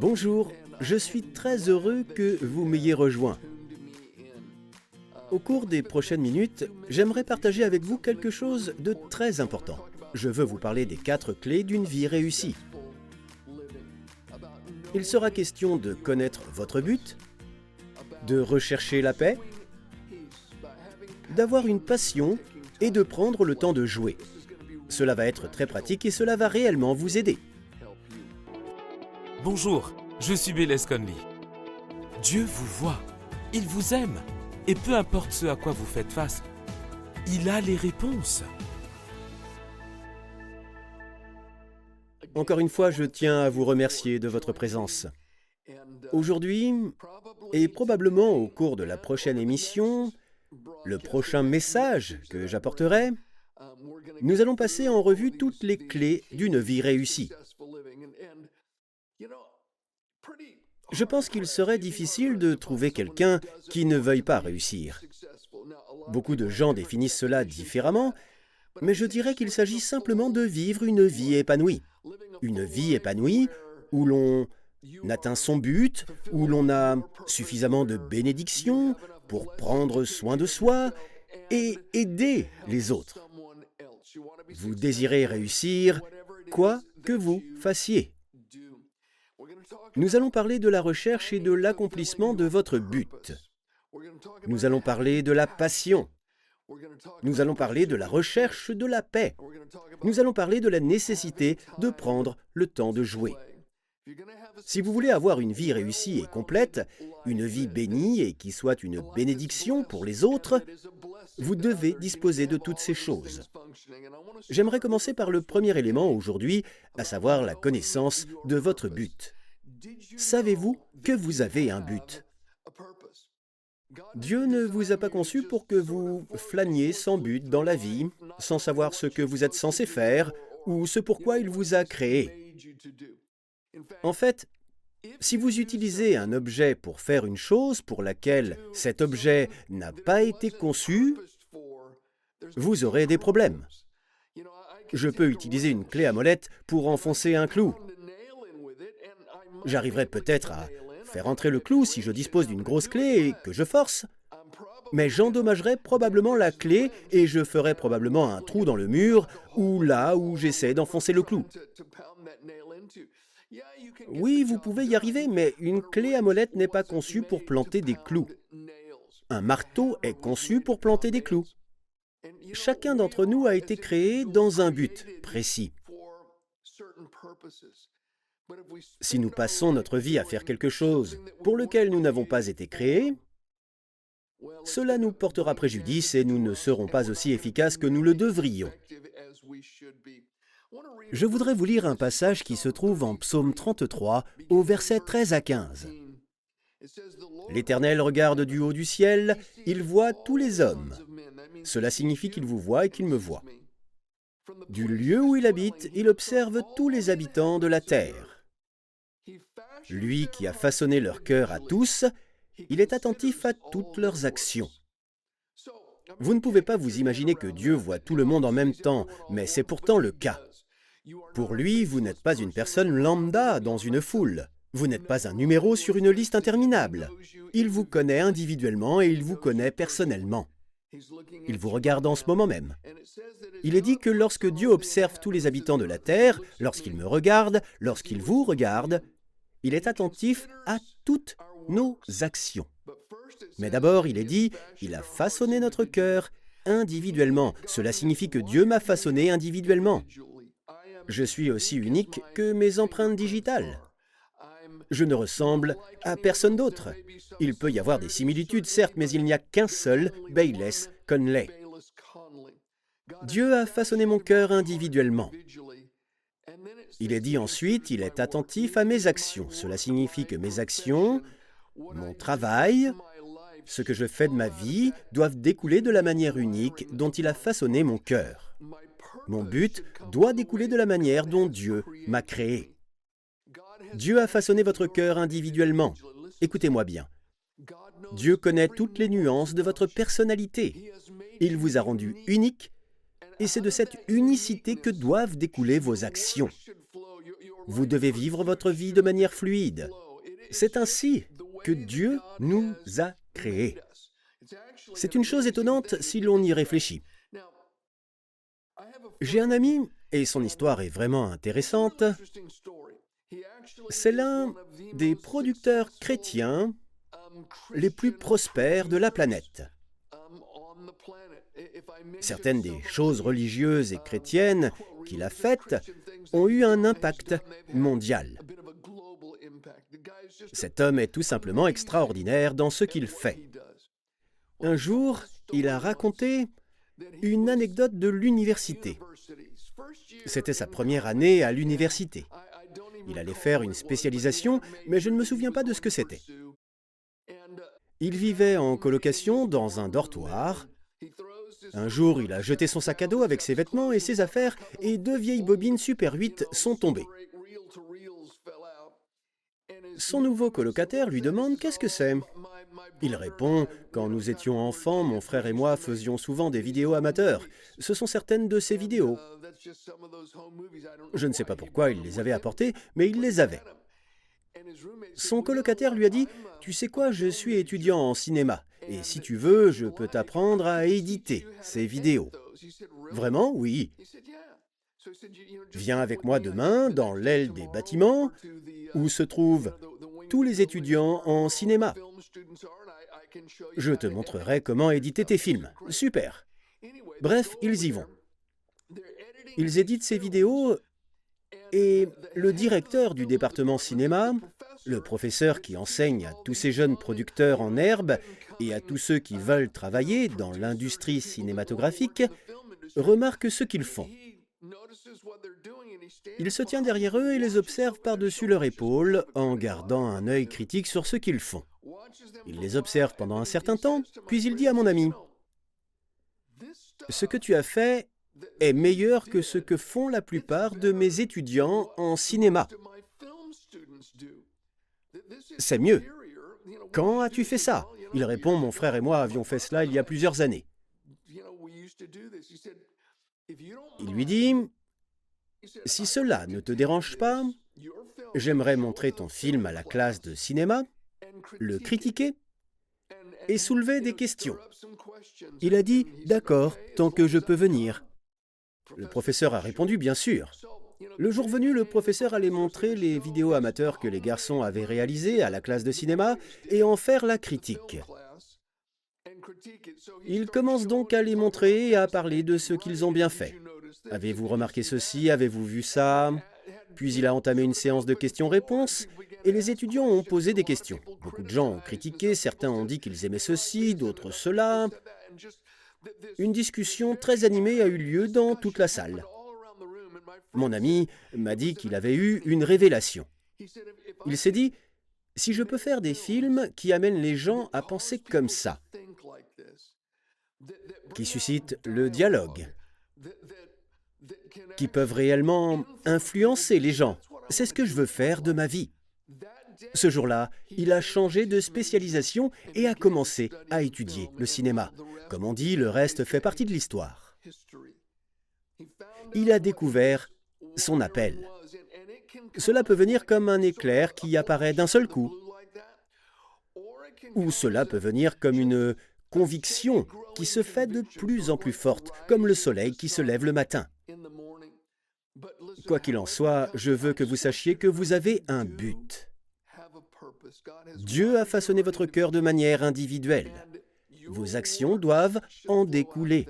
Bonjour, je suis très heureux que vous m'ayez rejoint. Au cours des prochaines minutes, j'aimerais partager avec vous quelque chose de très important. Je veux vous parler des quatre clés d'une vie réussie. Il sera question de connaître votre but, de rechercher la paix, d'avoir une passion et de prendre le temps de jouer. Cela va être très pratique et cela va réellement vous aider. Bonjour, je suis Bélez Conley. Dieu vous voit, il vous aime, et peu importe ce à quoi vous faites face, il a les réponses. Encore une fois, je tiens à vous remercier de votre présence. Aujourd'hui, et probablement au cours de la prochaine émission, le prochain message que j'apporterai, nous allons passer en revue toutes les clés d'une vie réussie. Je pense qu'il serait difficile de trouver quelqu'un qui ne veuille pas réussir. Beaucoup de gens définissent cela différemment, mais je dirais qu'il s'agit simplement de vivre une vie épanouie. Une vie épanouie où l'on atteint son but, où l'on a suffisamment de bénédictions pour prendre soin de soi et aider les autres. Vous désirez réussir quoi que vous fassiez. Nous allons parler de la recherche et de l'accomplissement de votre but. Nous allons parler de la passion. Nous allons parler de la recherche de la paix. Nous allons parler de la nécessité de prendre le temps de jouer. Si vous voulez avoir une vie réussie et complète, une vie bénie et qui soit une bénédiction pour les autres, vous devez disposer de toutes ces choses. J'aimerais commencer par le premier élément aujourd'hui, à savoir la connaissance de votre but. Savez-vous que vous avez un but? Dieu ne vous a pas conçu pour que vous flâniez sans but dans la vie, sans savoir ce que vous êtes censé faire ou ce pourquoi il vous a créé. En fait, si vous utilisez un objet pour faire une chose pour laquelle cet objet n'a pas été conçu, vous aurez des problèmes. Je peux utiliser une clé à molette pour enfoncer un clou. J'arriverai peut-être à faire entrer le clou si je dispose d'une grosse clé et que je force, mais j'endommagerai probablement la clé et je ferai probablement un trou dans le mur ou là où j'essaie d'enfoncer le clou. Oui, vous pouvez y arriver, mais une clé à molette n'est pas conçue pour planter des clous. Un marteau est conçu pour planter des clous. Chacun d'entre nous a été créé dans un but précis. Si nous passons notre vie à faire quelque chose pour lequel nous n'avons pas été créés, cela nous portera préjudice et nous ne serons pas aussi efficaces que nous le devrions. Je voudrais vous lire un passage qui se trouve en Psaume 33 au verset 13 à 15. L'Éternel regarde du haut du ciel, il voit tous les hommes. Cela signifie qu'il vous voit et qu'il me voit. Du lieu où il habite, il observe tous les habitants de la terre. Lui qui a façonné leur cœur à tous, il est attentif à toutes leurs actions. Vous ne pouvez pas vous imaginer que Dieu voit tout le monde en même temps, mais c'est pourtant le cas. Pour lui, vous n'êtes pas une personne lambda dans une foule. Vous n'êtes pas un numéro sur une liste interminable. Il vous connaît individuellement et il vous connaît personnellement. Il vous regarde en ce moment même. Il est dit que lorsque Dieu observe tous les habitants de la terre, lorsqu'il me regarde, lorsqu'il vous regarde, il est attentif à toutes nos actions. Mais d'abord, il est dit, il a façonné notre cœur individuellement. Cela signifie que Dieu m'a façonné individuellement. Je suis aussi unique que mes empreintes digitales. Je ne ressemble à personne d'autre. Il peut y avoir des similitudes, certes, mais il n'y a qu'un seul Bayless Conley. Dieu a façonné mon cœur individuellement. Il est dit ensuite, il est attentif à mes actions. Cela signifie que mes actions, mon travail, ce que je fais de ma vie doivent découler de la manière unique dont il a façonné mon cœur. Mon but doit découler de la manière dont Dieu m'a créé. Dieu a façonné votre cœur individuellement. Écoutez-moi bien. Dieu connaît toutes les nuances de votre personnalité. Il vous a rendu unique et c'est de cette unicité que doivent découler vos actions. Vous devez vivre votre vie de manière fluide. C'est ainsi que Dieu nous a créés. C'est une chose étonnante si l'on y réfléchit. J'ai un ami, et son histoire est vraiment intéressante. C'est l'un des producteurs chrétiens les plus prospères de la planète. Certaines des choses religieuses et chrétiennes qu'il a faites ont eu un impact mondial. Cet homme est tout simplement extraordinaire dans ce qu'il fait. Un jour, il a raconté une anecdote de l'université. C'était sa première année à l'université. Il allait faire une spécialisation, mais je ne me souviens pas de ce que c'était. Il vivait en colocation dans un dortoir. Un jour, il a jeté son sac à dos avec ses vêtements et ses affaires, et deux vieilles bobines Super 8 sont tombées. Son nouveau colocataire lui demande qu'est-ce que c'est? Il répond Quand nous étions enfants, mon frère et moi faisions souvent des vidéos amateurs. Ce sont certaines de ces vidéos. Je ne sais pas pourquoi il les avait apportées, mais il les avait. Son colocataire lui a dit Tu sais quoi, je suis étudiant en cinéma, et si tu veux, je peux t'apprendre à éditer ces vidéos. Vraiment Oui. Viens avec moi demain dans l'aile des bâtiments où se trouvent tous les étudiants en cinéma. Je te montrerai comment éditer tes films. Super. Bref, ils y vont. Ils éditent ces vidéos et le directeur du département cinéma, le professeur qui enseigne à tous ces jeunes producteurs en herbe et à tous ceux qui veulent travailler dans l'industrie cinématographique, remarque ce qu'ils font. Il se tient derrière eux et les observe par-dessus leur épaule en gardant un œil critique sur ce qu'ils font. Il les observe pendant un certain temps, puis il dit à mon ami, Ce que tu as fait est meilleur que ce que font la plupart de mes étudiants en cinéma. C'est mieux. Quand as-tu fait ça? Il répond, mon frère et moi avions fait cela il y a plusieurs années. Il lui dit, si cela ne te dérange pas, j'aimerais montrer ton film à la classe de cinéma, le critiquer et soulever des questions. Il a dit, d'accord, tant que je peux venir. Le professeur a répondu, bien sûr. Le jour venu, le professeur allait montrer les vidéos amateurs que les garçons avaient réalisées à la classe de cinéma et en faire la critique. Il commence donc à les montrer et à parler de ce qu'ils ont bien fait. Avez-vous remarqué ceci? Avez-vous vu ça? Puis il a entamé une séance de questions-réponses et les étudiants ont posé des questions. Beaucoup de gens ont critiqué, certains ont dit qu'ils aimaient ceci, d'autres cela. Une discussion très animée a eu lieu dans toute la salle. Mon ami m'a dit qu'il avait eu une révélation. Il s'est dit, si je peux faire des films qui amènent les gens à penser comme ça, qui suscitent le dialogue, qui peuvent réellement influencer les gens, c'est ce que je veux faire de ma vie. Ce jour-là, il a changé de spécialisation et a commencé à étudier le cinéma. Comme on dit, le reste fait partie de l'histoire. Il a découvert son appel. Cela peut venir comme un éclair qui apparaît d'un seul coup. Ou cela peut venir comme une conviction qui se fait de plus en plus forte, comme le soleil qui se lève le matin. Quoi qu'il en soit, je veux que vous sachiez que vous avez un but. Dieu a façonné votre cœur de manière individuelle. Vos actions doivent en découler.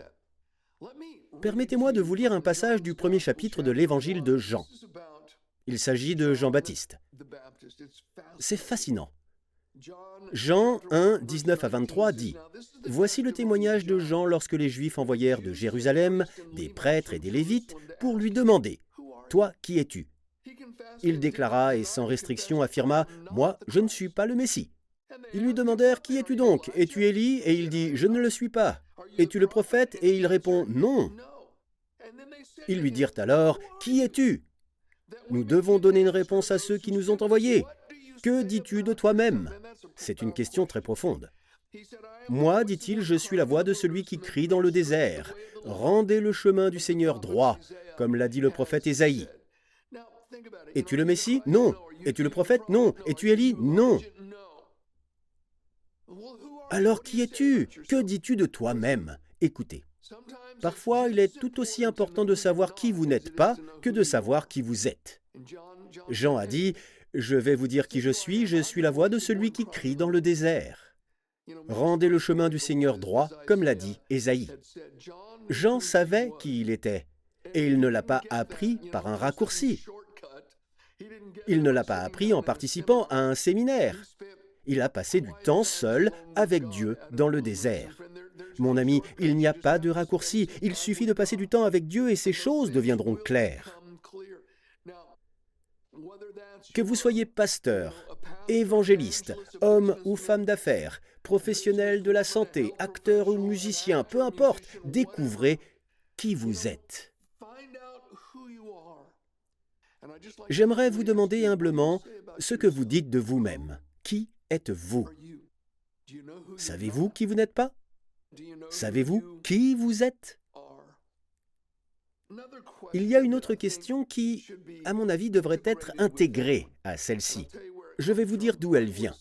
Permettez-moi de vous lire un passage du premier chapitre de l'évangile de Jean. Il s'agit de Jean-Baptiste. C'est fascinant. Jean 1, 19 à 23 dit Voici le témoignage de Jean lorsque les Juifs envoyèrent de Jérusalem des prêtres et des Lévites pour lui demander Toi, qui es-tu? Il déclara et sans restriction affirma Moi, je ne suis pas le Messie. Ils lui demandèrent Qui es-tu donc? Es-tu Élie? Et il dit Je ne le suis pas. Es-tu le prophète Et il répond Non. Ils lui dirent alors Qui es-tu? Nous devons donner une réponse à ceux qui nous ont envoyés. Que dis-tu de toi-même? C'est une question très profonde. Moi, dit-il, je suis la voix de celui qui crie dans le désert. Rendez le chemin du Seigneur droit, comme l'a dit le prophète Ésaïe. Es-tu le Messie? Non. Es-tu le prophète? Non. Es-tu Élie? Non. Alors qui es-tu? Que dis-tu de toi-même? Écoutez. Parfois, il est tout aussi important de savoir qui vous n'êtes pas que de savoir qui vous êtes. Jean a dit, Je vais vous dire qui je suis, je suis la voix de celui qui crie dans le désert. Rendez le chemin du Seigneur droit, comme l'a dit Ésaïe. Jean savait qui il était, et il ne l'a pas appris par un raccourci. Il ne l'a pas appris en participant à un séminaire. Il a passé du temps seul avec Dieu dans le désert. Mon ami, il n'y a pas de raccourci. Il suffit de passer du temps avec Dieu et ces choses deviendront claires. Que vous soyez pasteur, évangéliste, homme ou femme d'affaires, professionnel de la santé, acteur ou musicien, peu importe, découvrez qui vous êtes. J'aimerais vous demander humblement ce que vous dites de vous-même. Qui êtes-vous? Savez-vous qui vous n'êtes pas? Savez-vous qui vous êtes? Il y a une autre question qui, à mon avis, devrait être intégrée à celle-ci. Je vais vous dire d'où elle vient.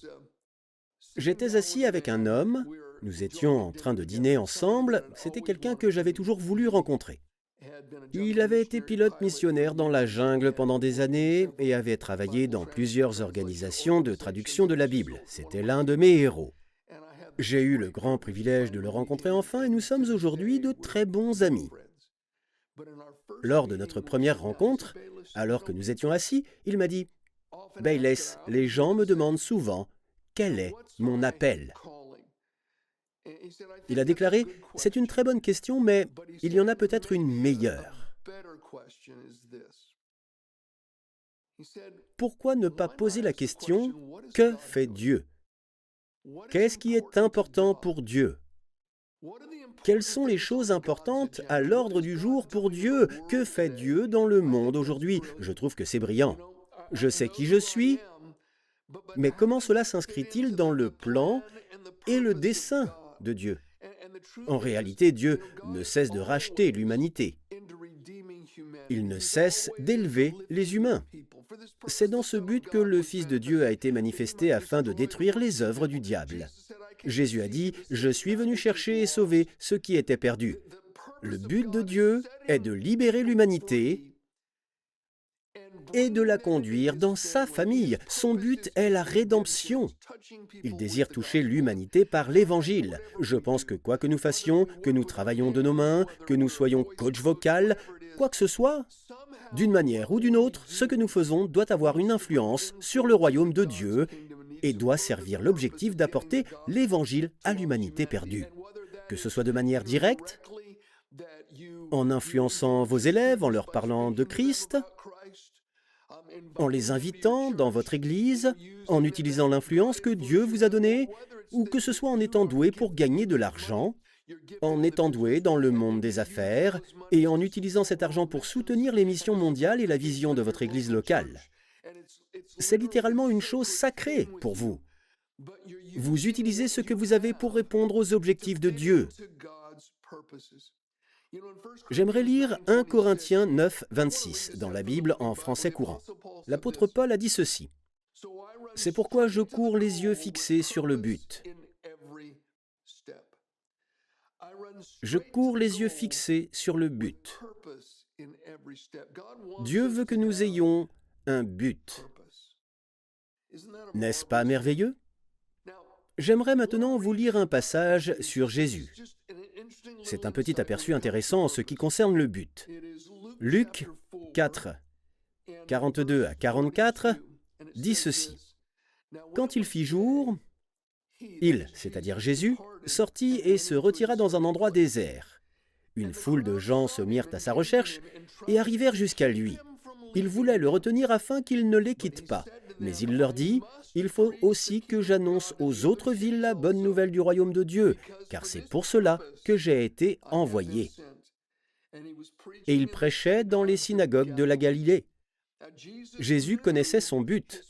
J'étais assis avec un homme, nous étions en train de dîner ensemble, c'était quelqu'un que j'avais toujours voulu rencontrer. Il avait été pilote missionnaire dans la jungle pendant des années et avait travaillé dans plusieurs organisations de traduction de la Bible. C'était l'un de mes héros. J'ai eu le grand privilège de le rencontrer enfin et nous sommes aujourd'hui de très bons amis. Lors de notre première rencontre, alors que nous étions assis, il m'a dit Bayless, les gens me demandent souvent quel est mon appel? Il a déclaré C'est une très bonne question, mais il y en a peut-être une meilleure. Pourquoi ne pas poser la question Que fait Dieu? Qu'est-ce qui est important pour Dieu? Quelles sont les choses importantes à l'ordre du jour pour Dieu? Que fait Dieu dans le monde aujourd'hui? Je trouve que c'est brillant. Je sais qui je suis, mais comment cela s'inscrit-il dans le plan et le dessein de Dieu En réalité, Dieu ne cesse de racheter l'humanité. Il ne cesse d'élever les humains. C'est dans ce but que le Fils de Dieu a été manifesté afin de détruire les œuvres du diable. Jésus a dit, Je suis venu chercher et sauver ce qui était perdu. Le but de Dieu est de libérer l'humanité et de la conduire dans sa famille. Son but est la rédemption. Il désire toucher l'humanité par l'Évangile. Je pense que quoi que nous fassions, que nous travaillions de nos mains, que nous soyons coach vocal, quoi que ce soit, d'une manière ou d'une autre, ce que nous faisons doit avoir une influence sur le royaume de Dieu et doit servir l'objectif d'apporter l'Évangile à l'humanité perdue. Que ce soit de manière directe, en influençant vos élèves, en leur parlant de Christ, en les invitant dans votre Église, en utilisant l'influence que Dieu vous a donnée, ou que ce soit en étant doué pour gagner de l'argent, en étant doué dans le monde des affaires, et en utilisant cet argent pour soutenir les missions mondiales et la vision de votre Église locale. C'est littéralement une chose sacrée pour vous. Vous utilisez ce que vous avez pour répondre aux objectifs de Dieu. J'aimerais lire 1 Corinthiens 9, 26 dans la Bible en français courant. L'apôtre Paul a dit ceci. C'est pourquoi je cours les yeux fixés sur le but. Je cours les yeux fixés sur le but. Dieu veut que nous ayons un but. N'est-ce pas merveilleux? J'aimerais maintenant vous lire un passage sur Jésus. C'est un petit aperçu intéressant en ce qui concerne le but. Luc 4, 42 à 44 dit ceci. Quand il fit jour, il, c'est-à-dire Jésus, sortit et se retira dans un endroit désert. Une foule de gens se mirent à sa recherche et arrivèrent jusqu'à lui. Ils voulaient le retenir afin qu'il ne les quitte pas. Mais il leur dit, Il faut aussi que j'annonce aux autres villes la bonne nouvelle du royaume de Dieu, car c'est pour cela que j'ai été envoyé. Et il prêchait dans les synagogues de la Galilée. Jésus connaissait son but.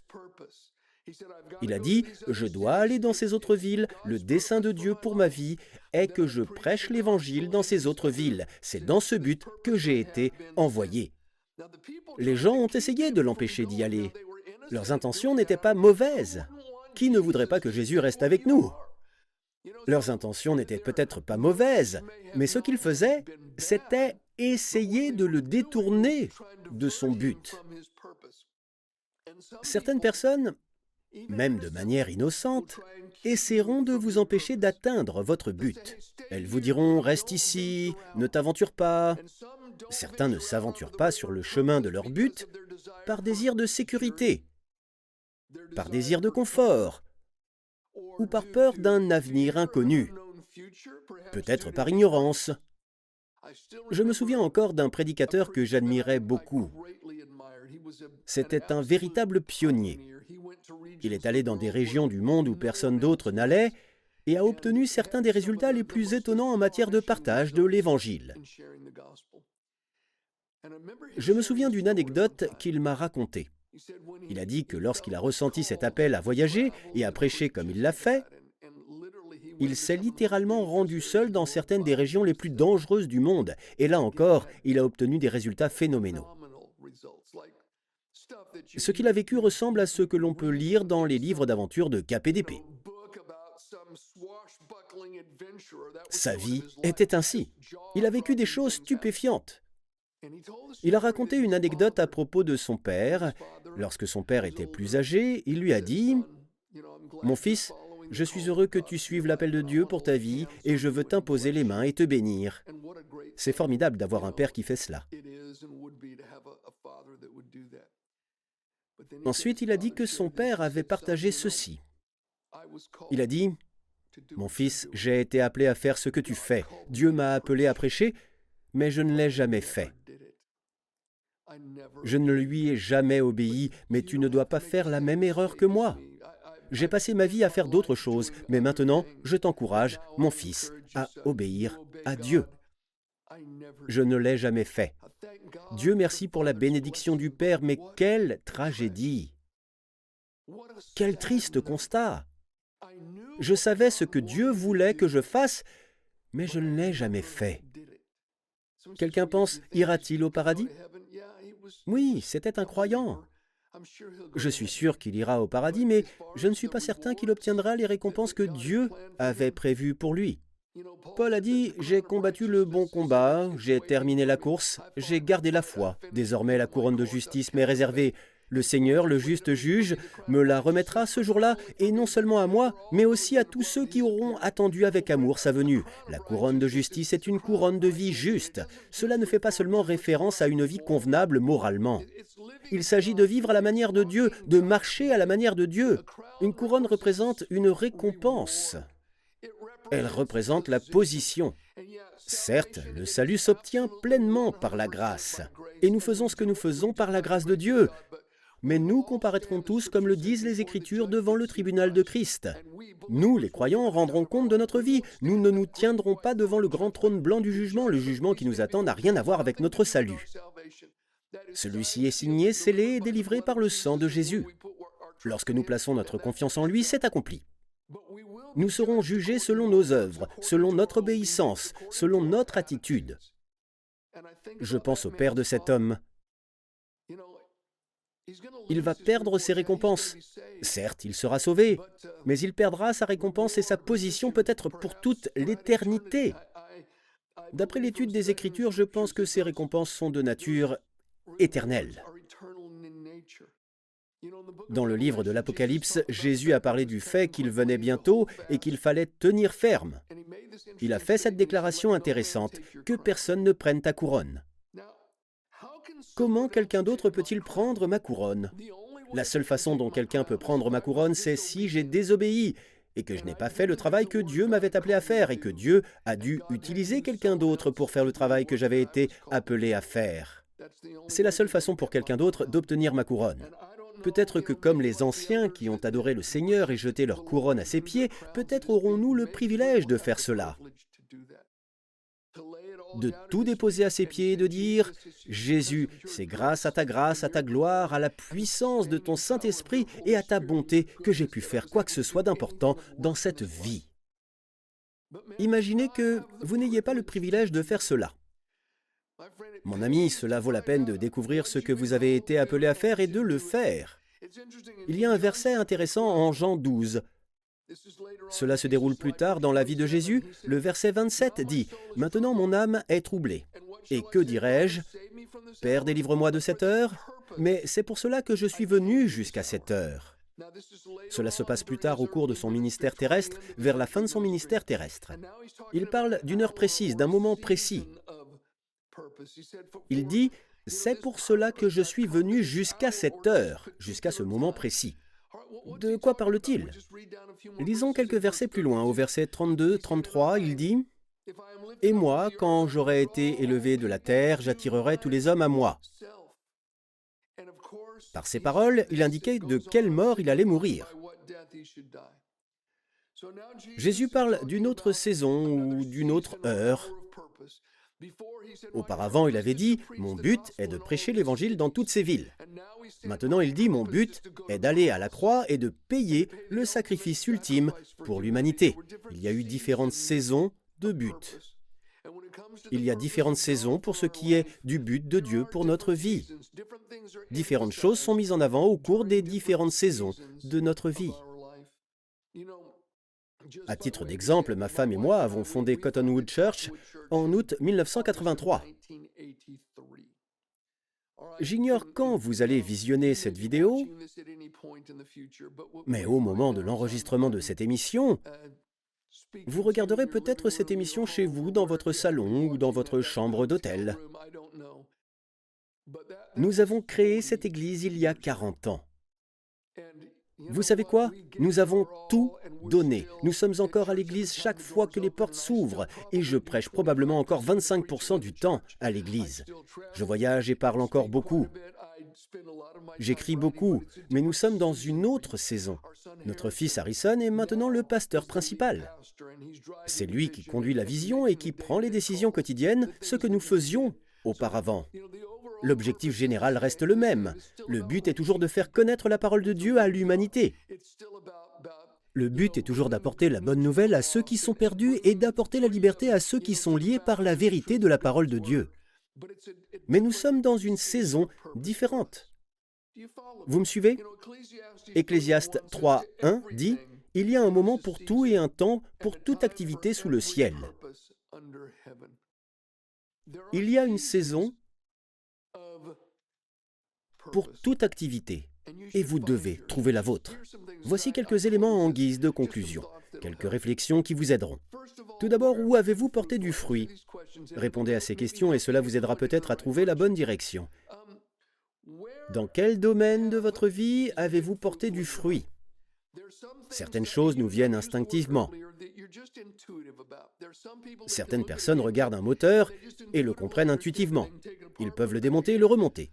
Il a dit, je dois aller dans ces autres villes, le dessein de Dieu pour ma vie est que je prêche l'Évangile dans ces autres villes. C'est dans ce but que j'ai été envoyé. Les gens ont essayé de l'empêcher d'y aller. Leurs intentions n'étaient pas mauvaises. Qui ne voudrait pas que Jésus reste avec nous? Leurs intentions n'étaient peut-être pas mauvaises, mais ce qu'ils faisaient, c'était essayer de le détourner de son but. Certaines personnes, même de manière innocente, essaieront de vous empêcher d'atteindre votre but. Elles vous diront ⁇ Reste ici, ne t'aventure pas ⁇ Certains ne s'aventurent pas sur le chemin de leur but par désir de sécurité, par désir de confort, ou par peur d'un avenir inconnu, peut-être par ignorance. Je me souviens encore d'un prédicateur que j'admirais beaucoup. C'était un véritable pionnier. Il est allé dans des régions du monde où personne d'autre n'allait et a obtenu certains des résultats les plus étonnants en matière de partage de l'Évangile. Je me souviens d'une anecdote qu'il m'a racontée. Il a dit que lorsqu'il a ressenti cet appel à voyager et à prêcher comme il l'a fait, il s'est littéralement rendu seul dans certaines des régions les plus dangereuses du monde. Et là encore, il a obtenu des résultats phénoménaux. Ce qu'il a vécu ressemble à ce que l'on peut lire dans les livres d'aventure de KPDP. Sa vie était ainsi. Il a vécu des choses stupéfiantes. Il a raconté une anecdote à propos de son père. Lorsque son père était plus âgé, il lui a dit ⁇ Mon fils, je suis heureux que tu suives l'appel de Dieu pour ta vie et je veux t'imposer les mains et te bénir. C'est formidable d'avoir un père qui fait cela. Ensuite, il a dit que son père avait partagé ceci. Il a dit, Mon fils, j'ai été appelé à faire ce que tu fais. Dieu m'a appelé à prêcher, mais je ne l'ai jamais fait. Je ne lui ai jamais obéi, mais tu ne dois pas faire la même erreur que moi. J'ai passé ma vie à faire d'autres choses, mais maintenant, je t'encourage, mon fils, à obéir à Dieu. Je ne l'ai jamais fait. Dieu merci pour la bénédiction du Père, mais quelle tragédie Quel triste constat Je savais ce que Dieu voulait que je fasse, mais je ne l'ai jamais fait. Quelqu'un pense, ira-t-il au paradis? Oui, c'était un croyant. Je suis sûr qu'il ira au paradis, mais je ne suis pas certain qu'il obtiendra les récompenses que Dieu avait prévues pour lui. Paul a dit, J'ai combattu le bon combat, j'ai terminé la course, j'ai gardé la foi. Désormais la couronne de justice m'est réservée. Le Seigneur, le juste juge, me la remettra ce jour-là, et non seulement à moi, mais aussi à tous ceux qui auront attendu avec amour sa venue. La couronne de justice est une couronne de vie juste. Cela ne fait pas seulement référence à une vie convenable moralement. Il s'agit de vivre à la manière de Dieu, de marcher à la manière de Dieu. Une couronne représente une récompense. Elle représente la position. Certes, le salut s'obtient pleinement par la grâce, et nous faisons ce que nous faisons par la grâce de Dieu, mais nous comparaîtrons tous, comme le disent les Écritures, devant le tribunal de Christ. Nous, les croyants, rendrons compte de notre vie. Nous ne nous tiendrons pas devant le grand trône blanc du jugement. Le jugement qui nous attend n'a rien à voir avec notre salut. Celui-ci est signé, scellé et délivré par le sang de Jésus. Lorsque nous plaçons notre confiance en lui, c'est accompli. Nous serons jugés selon nos œuvres, selon notre obéissance, selon notre attitude. Je pense au père de cet homme il va perdre ses récompenses. Certes, il sera sauvé, mais il perdra sa récompense et sa position peut-être pour toute l'éternité. D'après l'étude des Écritures, je pense que ces récompenses sont de nature éternelle. Dans le livre de l'Apocalypse, Jésus a parlé du fait qu'il venait bientôt et qu'il fallait tenir ferme. Il a fait cette déclaration intéressante, que personne ne prenne ta couronne. Comment quelqu'un d'autre peut-il prendre ma couronne? La seule façon dont quelqu'un peut prendre ma couronne, c'est si j'ai désobéi et que je n'ai pas fait le travail que Dieu m'avait appelé à faire et que Dieu a dû utiliser quelqu'un d'autre pour faire le travail que j'avais été appelé à faire. C'est la seule façon pour quelqu'un d'autre d'obtenir ma couronne. Peut-être que comme les anciens qui ont adoré le Seigneur et jeté leur couronne à ses pieds, peut-être aurons-nous le privilège de faire cela de tout déposer à ses pieds et de dire, Jésus, c'est grâce à ta grâce, à ta gloire, à la puissance de ton Saint-Esprit et à ta bonté que j'ai pu faire quoi que ce soit d'important dans cette vie. Imaginez que vous n'ayez pas le privilège de faire cela. Mon ami, cela vaut la peine de découvrir ce que vous avez été appelé à faire et de le faire. Il y a un verset intéressant en Jean 12. Cela se déroule plus tard dans la vie de Jésus. Le verset 27 dit, Maintenant mon âme est troublée. Et que dirais-je? Père, délivre-moi de cette heure Mais c'est pour cela que je suis venu jusqu'à cette heure. Cela se passe plus tard au cours de son ministère terrestre, vers la fin de son ministère terrestre. Il parle d'une heure précise, d'un moment précis. Il dit, c'est pour cela que je suis venu jusqu'à cette heure, jusqu'à ce moment précis. De quoi parle-t-il Lisons quelques versets plus loin. Au verset 32-33, il dit Et moi, quand j'aurai été élevé de la terre, j'attirerai tous les hommes à moi. Par ces paroles, il indiquait de quelle mort il allait mourir. Jésus parle d'une autre saison ou d'une autre heure. Auparavant, il avait dit, Mon but est de prêcher l'Évangile dans toutes ces villes. Maintenant, il dit, Mon but est d'aller à la croix et de payer le sacrifice ultime pour l'humanité. Il y a eu différentes saisons de but. Il y a différentes saisons pour ce qui est du but de Dieu pour notre vie. Différentes choses sont mises en avant au cours des différentes saisons de notre vie. À titre d'exemple, ma femme et moi avons fondé Cottonwood Church en août 1983. J'ignore quand vous allez visionner cette vidéo, mais au moment de l'enregistrement de cette émission, vous regarderez peut-être cette émission chez vous, dans votre salon ou dans votre chambre d'hôtel. Nous avons créé cette église il y a 40 ans. Vous savez quoi? Nous avons tout donné. Nous sommes encore à l'église chaque fois que les portes s'ouvrent et je prêche probablement encore 25% du temps à l'église. Je voyage et parle encore beaucoup. J'écris beaucoup, mais nous sommes dans une autre saison. Notre fils Harrison est maintenant le pasteur principal. C'est lui qui conduit la vision et qui prend les décisions quotidiennes, ce que nous faisions auparavant. L'objectif général reste le même. Le but est toujours de faire connaître la parole de Dieu à l'humanité. Le but est toujours d'apporter la bonne nouvelle à ceux qui sont perdus et d'apporter la liberté à ceux qui sont liés par la vérité de la parole de Dieu. Mais nous sommes dans une saison différente. Vous me suivez? Ecclésiaste 3.1 dit Il y a un moment pour tout et un temps pour toute activité sous le ciel. Il y a une saison pour toute activité et vous devez trouver la vôtre. Voici quelques éléments en guise de conclusion, quelques réflexions qui vous aideront. Tout d'abord, où avez-vous porté du fruit? Répondez à ces questions et cela vous aidera peut-être à trouver la bonne direction. Dans quel domaine de votre vie avez-vous porté du fruit? Certaines choses nous viennent instinctivement. Certaines personnes regardent un moteur et le comprennent intuitivement. Ils peuvent le démonter et le remonter.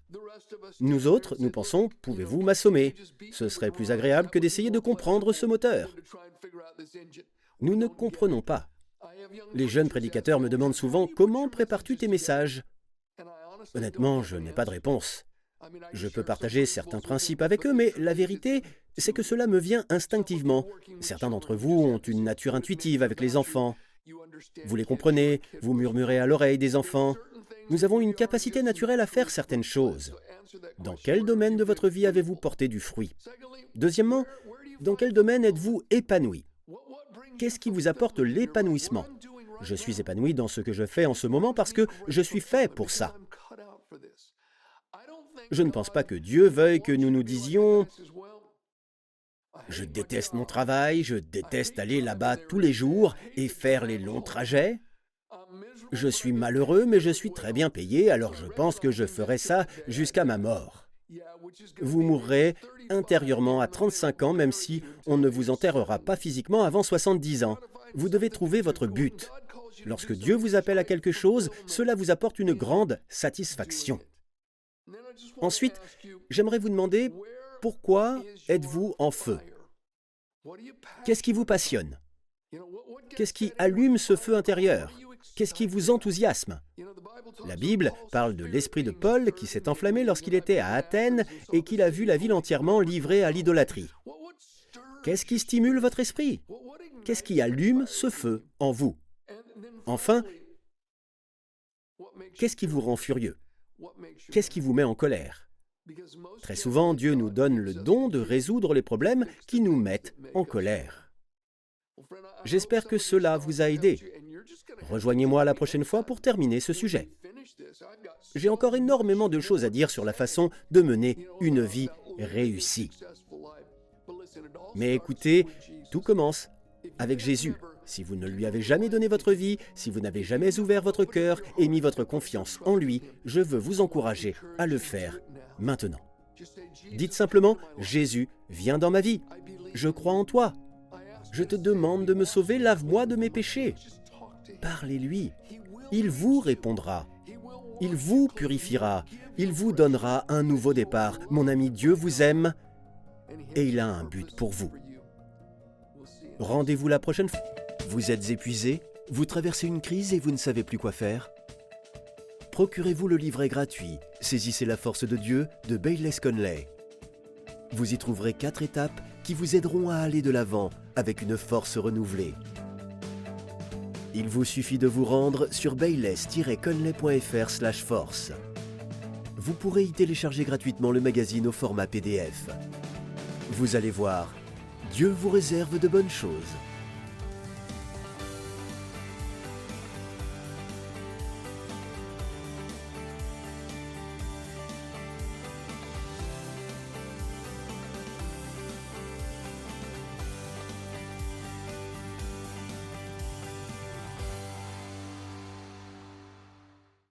Nous autres, nous pensons, pouvez-vous m'assommer? Ce serait plus agréable que d'essayer de comprendre ce moteur. Nous ne comprenons pas. Les jeunes prédicateurs me demandent souvent comment prépares-tu tes messages? Honnêtement, je n'ai pas de réponse. Je peux partager certains principes avec eux, mais la vérité, c'est que cela me vient instinctivement. Certains d'entre vous ont une nature intuitive avec les enfants. Vous les comprenez, vous murmurez à l'oreille des enfants. Nous avons une capacité naturelle à faire certaines choses. Dans quel domaine de votre vie avez-vous porté du fruit? Deuxièmement, dans quel domaine êtes-vous épanoui? Qu'est-ce qui vous apporte l'épanouissement? Je suis épanoui dans ce que je fais en ce moment parce que je suis fait pour ça. Je ne pense pas que Dieu veuille que nous nous disions je déteste mon travail, je déteste aller là-bas tous les jours et faire les longs trajets. Je suis malheureux, mais je suis très bien payé, alors je pense que je ferai ça jusqu'à ma mort. Vous mourrez intérieurement à 35 ans, même si on ne vous enterrera pas physiquement avant 70 ans. Vous devez trouver votre but. Lorsque Dieu vous appelle à quelque chose, cela vous apporte une grande satisfaction. Ensuite, j'aimerais vous demander pourquoi êtes-vous en feu? Qu'est-ce qui vous passionne? Qu'est-ce qui allume ce feu intérieur? Qu'est-ce qui vous enthousiasme? La Bible parle de l'esprit de Paul qui s'est enflammé lorsqu'il était à Athènes et qu'il a vu la ville entièrement livrée à l'idolâtrie. Qu'est-ce qui stimule votre esprit? Qu'est-ce qui allume ce feu en vous? Enfin, Qu'est-ce qui vous rend furieux? Qu'est-ce qui vous met en colère? Très souvent, Dieu nous donne le don de résoudre les problèmes qui nous mettent en colère. J'espère que cela vous a aidé. Rejoignez-moi la prochaine fois pour terminer ce sujet. J'ai encore énormément de choses à dire sur la façon de mener une vie réussie. Mais écoutez, tout commence avec Jésus. Si vous ne lui avez jamais donné votre vie, si vous n'avez jamais ouvert votre cœur et mis votre confiance en lui, je veux vous encourager à le faire maintenant. Dites simplement, Jésus, viens dans ma vie. Je crois en toi. Je te demande de me sauver, lave-moi de mes péchés. Parlez-lui. Il vous répondra. Il vous purifiera. Il vous donnera un nouveau départ. Mon ami, Dieu vous aime et il a un but pour vous. Rendez-vous la prochaine fois. Vous êtes épuisé Vous traversez une crise et vous ne savez plus quoi faire Procurez-vous le livret gratuit Saisissez la force de Dieu de Bayless Conley. Vous y trouverez quatre étapes qui vous aideront à aller de l'avant avec une force renouvelée. Il vous suffit de vous rendre sur bayless-conley.fr force. Vous pourrez y télécharger gratuitement le magazine au format PDF. Vous allez voir, Dieu vous réserve de bonnes choses.